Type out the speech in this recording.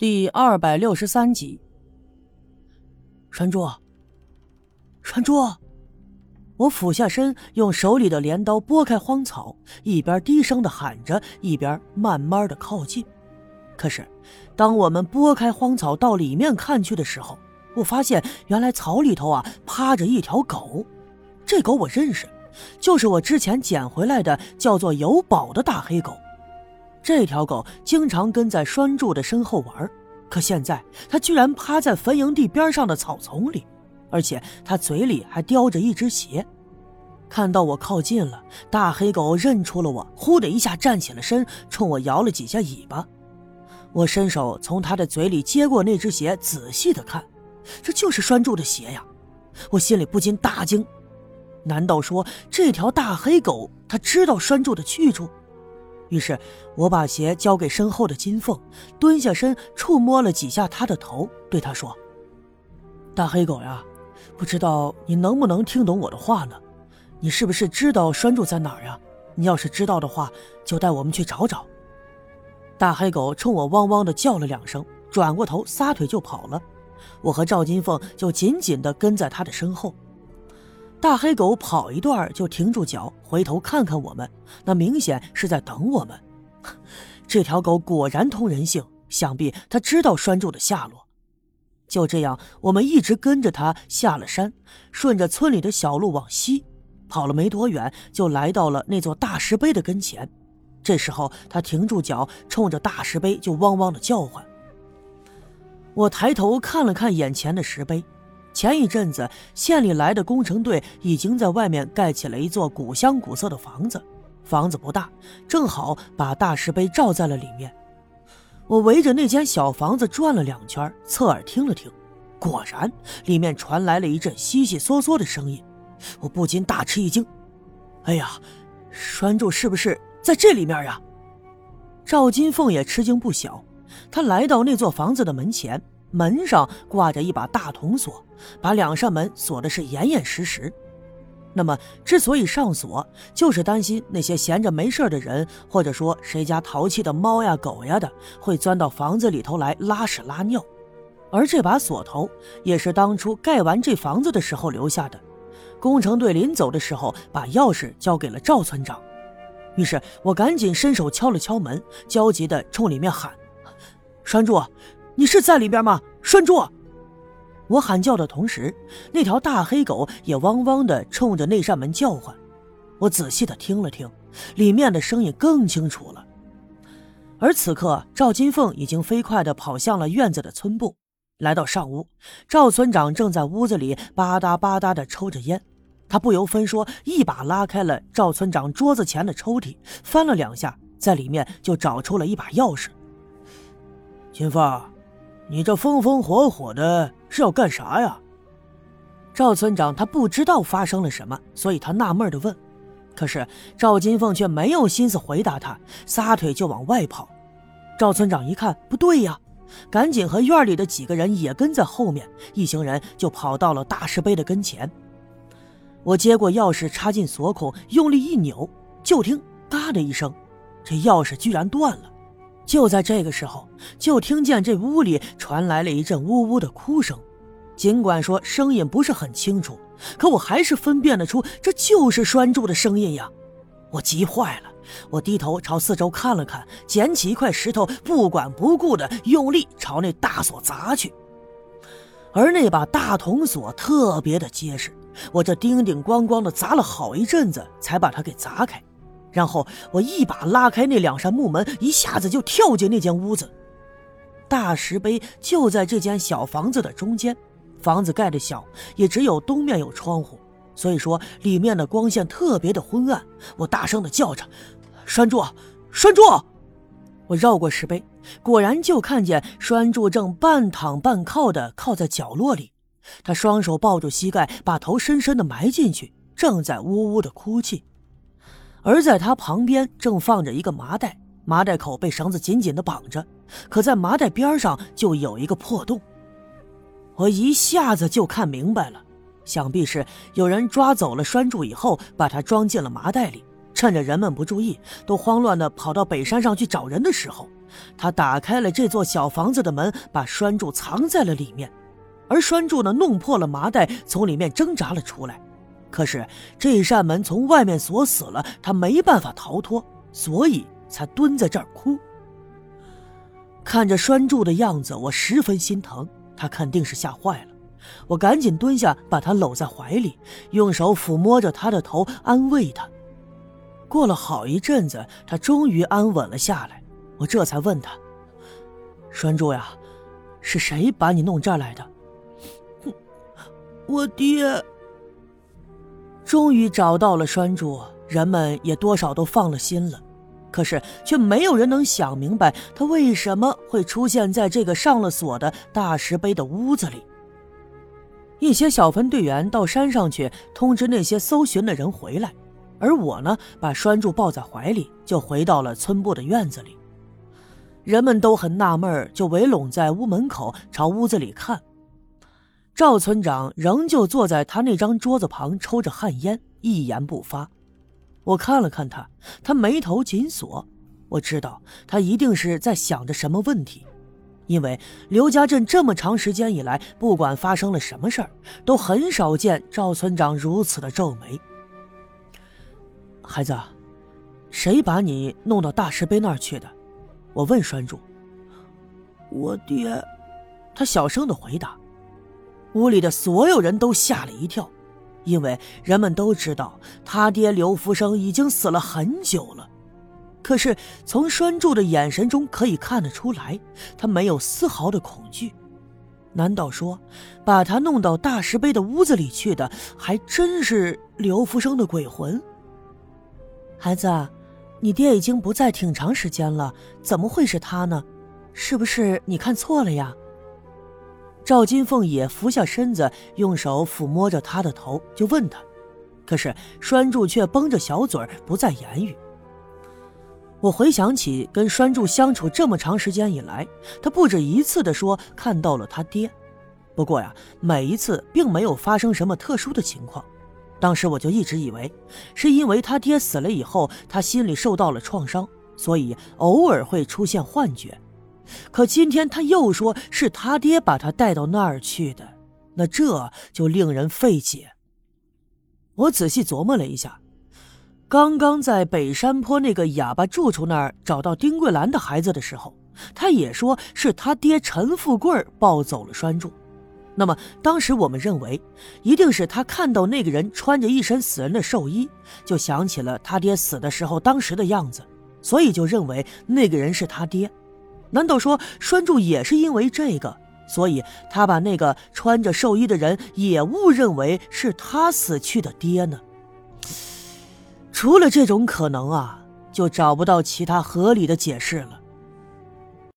第二百六十三集，栓柱，栓柱，我俯下身，用手里的镰刀拨开荒草，一边低声的喊着，一边慢慢的靠近。可是，当我们拨开荒草到里面看去的时候，我发现原来草里头啊趴着一条狗。这狗我认识，就是我之前捡回来的，叫做有宝的大黑狗。这条狗经常跟在栓柱的身后玩，可现在它居然趴在坟营地边上的草丛里，而且它嘴里还叼着一只鞋。看到我靠近了，大黑狗认出了我，呼的一下站起了身，冲我摇了几下尾巴。我伸手从它的嘴里接过那只鞋，仔细的看，这就是栓柱的鞋呀！我心里不禁大惊，难道说这条大黑狗它知道栓柱的去处？于是，我把鞋交给身后的金凤，蹲下身触摸了几下他的头，对他说：“大黑狗呀，不知道你能不能听懂我的话呢？你是不是知道拴柱在哪儿呀？你要是知道的话，就带我们去找找。”大黑狗冲我汪汪的叫了两声，转过头撒腿就跑了。我和赵金凤就紧紧的跟在他的身后。大黑狗跑一段就停住脚，回头看看我们，那明显是在等我们。这条狗果然通人性，想必它知道栓柱的下落。就这样，我们一直跟着它下了山，顺着村里的小路往西跑了没多远，就来到了那座大石碑的跟前。这时候，它停住脚，冲着大石碑就汪汪的叫唤。我抬头看了看眼前的石碑。前一阵子，县里来的工程队已经在外面盖起了一座古香古色的房子。房子不大，正好把大石碑罩在了里面。我围着那间小房子转了两圈，侧耳听了听，果然里面传来了一阵悉悉嗦嗦的声音。我不禁大吃一惊：“哎呀，栓柱是不是在这里面呀？”赵金凤也吃惊不小，她来到那座房子的门前。门上挂着一把大铜锁，把两扇门锁的是严严实实。那么，之所以上锁，就是担心那些闲着没事的人，或者说谁家淘气的猫呀、狗呀的，会钻到房子里头来拉屎拉尿。而这把锁头也是当初盖完这房子的时候留下的。工程队临走的时候，把钥匙交给了赵村长。于是我赶紧伸手敲了敲门，焦急地冲里面喊：“栓柱！”你是在里边吗，栓柱？我喊叫的同时，那条大黑狗也汪汪的冲着那扇门叫唤。我仔细的听了听，里面的声音更清楚了。而此刻，赵金凤已经飞快的跑向了院子的村部。来到上屋，赵村长正在屋子里吧嗒吧嗒的抽着烟。他不由分说，一把拉开了赵村长桌子前的抽屉，翻了两下，在里面就找出了一把钥匙。金凤。你这风风火火的是要干啥呀？赵村长他不知道发生了什么，所以他纳闷的问。可是赵金凤却没有心思回答他，撒腿就往外跑。赵村长一看不对呀，赶紧和院里的几个人也跟在后面，一行人就跑到了大石碑的跟前。我接过钥匙插进锁孔，用力一扭，就听“嘎”的一声，这钥匙居然断了。就在这个时候，就听见这屋里传来了一阵呜呜的哭声。尽管说声音不是很清楚，可我还是分辨得出这就是拴柱的声音呀！我急坏了，我低头朝四周看了看，捡起一块石头，不管不顾的用力朝那大锁砸去。而那把大铜锁特别的结实，我这叮叮咣咣的砸了好一阵子，才把它给砸开。然后我一把拉开那两扇木门，一下子就跳进那间屋子。大石碑就在这间小房子的中间，房子盖的小，也只有东面有窗户，所以说里面的光线特别的昏暗。我大声的叫着：“栓柱，栓柱！”我绕过石碑，果然就看见栓柱正半躺半靠的靠在角落里，他双手抱住膝盖，把头深深的埋进去，正在呜呜的哭泣。而在他旁边正放着一个麻袋，麻袋口被绳子紧紧的绑着，可在麻袋边上就有一个破洞。我一下子就看明白了，想必是有人抓走了栓柱以后，把它装进了麻袋里，趁着人们不注意，都慌乱的跑到北山上去找人的时候，他打开了这座小房子的门，把栓柱藏在了里面，而栓柱呢，弄破了麻袋，从里面挣扎了出来。可是这扇门从外面锁死了，他没办法逃脱，所以才蹲在这儿哭。看着栓柱的样子，我十分心疼，他肯定是吓坏了。我赶紧蹲下，把他搂在怀里，用手抚摸着他的头，安慰他。过了好一阵子，他终于安稳了下来。我这才问他：“栓柱呀，是谁把你弄这儿来的？”“我爹。”终于找到了栓柱，人们也多少都放了心了。可是，却没有人能想明白他为什么会出现在这个上了锁的大石碑的屋子里。一些小分队员到山上去通知那些搜寻的人回来，而我呢，把栓柱抱在怀里，就回到了村部的院子里。人们都很纳闷，就围拢在屋门口朝屋子里看。赵村长仍旧坐在他那张桌子旁抽着旱烟，一言不发。我看了看他，他眉头紧锁，我知道他一定是在想着什么问题。因为刘家镇这么长时间以来，不管发生了什么事儿，都很少见赵村长如此的皱眉。孩子，谁把你弄到大石碑那儿去的？我问栓柱。我爹，他小声的回答。屋里的所有人都吓了一跳，因为人们都知道他爹刘福生已经死了很久了。可是从栓柱的眼神中可以看得出来，他没有丝毫的恐惧。难道说，把他弄到大石碑的屋子里去的，还真是刘福生的鬼魂？孩子，你爹已经不在挺长时间了，怎么会是他呢？是不是你看错了呀？赵金凤也俯下身子，用手抚摸着他的头，就问他。可是栓柱却绷着小嘴不再言语。我回想起跟栓柱相处这么长时间以来，他不止一次的说看到了他爹，不过呀，每一次并没有发生什么特殊的情况。当时我就一直以为，是因为他爹死了以后，他心里受到了创伤，所以偶尔会出现幻觉。可今天他又说是他爹把他带到那儿去的，那这就令人费解。我仔细琢磨了一下。刚刚在北山坡那个哑巴住处那儿找到丁桂兰的孩子的时候，他也说是他爹陈富贵抱走了栓柱。那么当时我们认为，一定是他看到那个人穿着一身死人的寿衣，就想起了他爹死的时候当时的样子，所以就认为那个人是他爹。难道说拴柱也是因为这个，所以他把那个穿着寿衣的人也误认为是他死去的爹呢？除了这种可能啊，就找不到其他合理的解释了。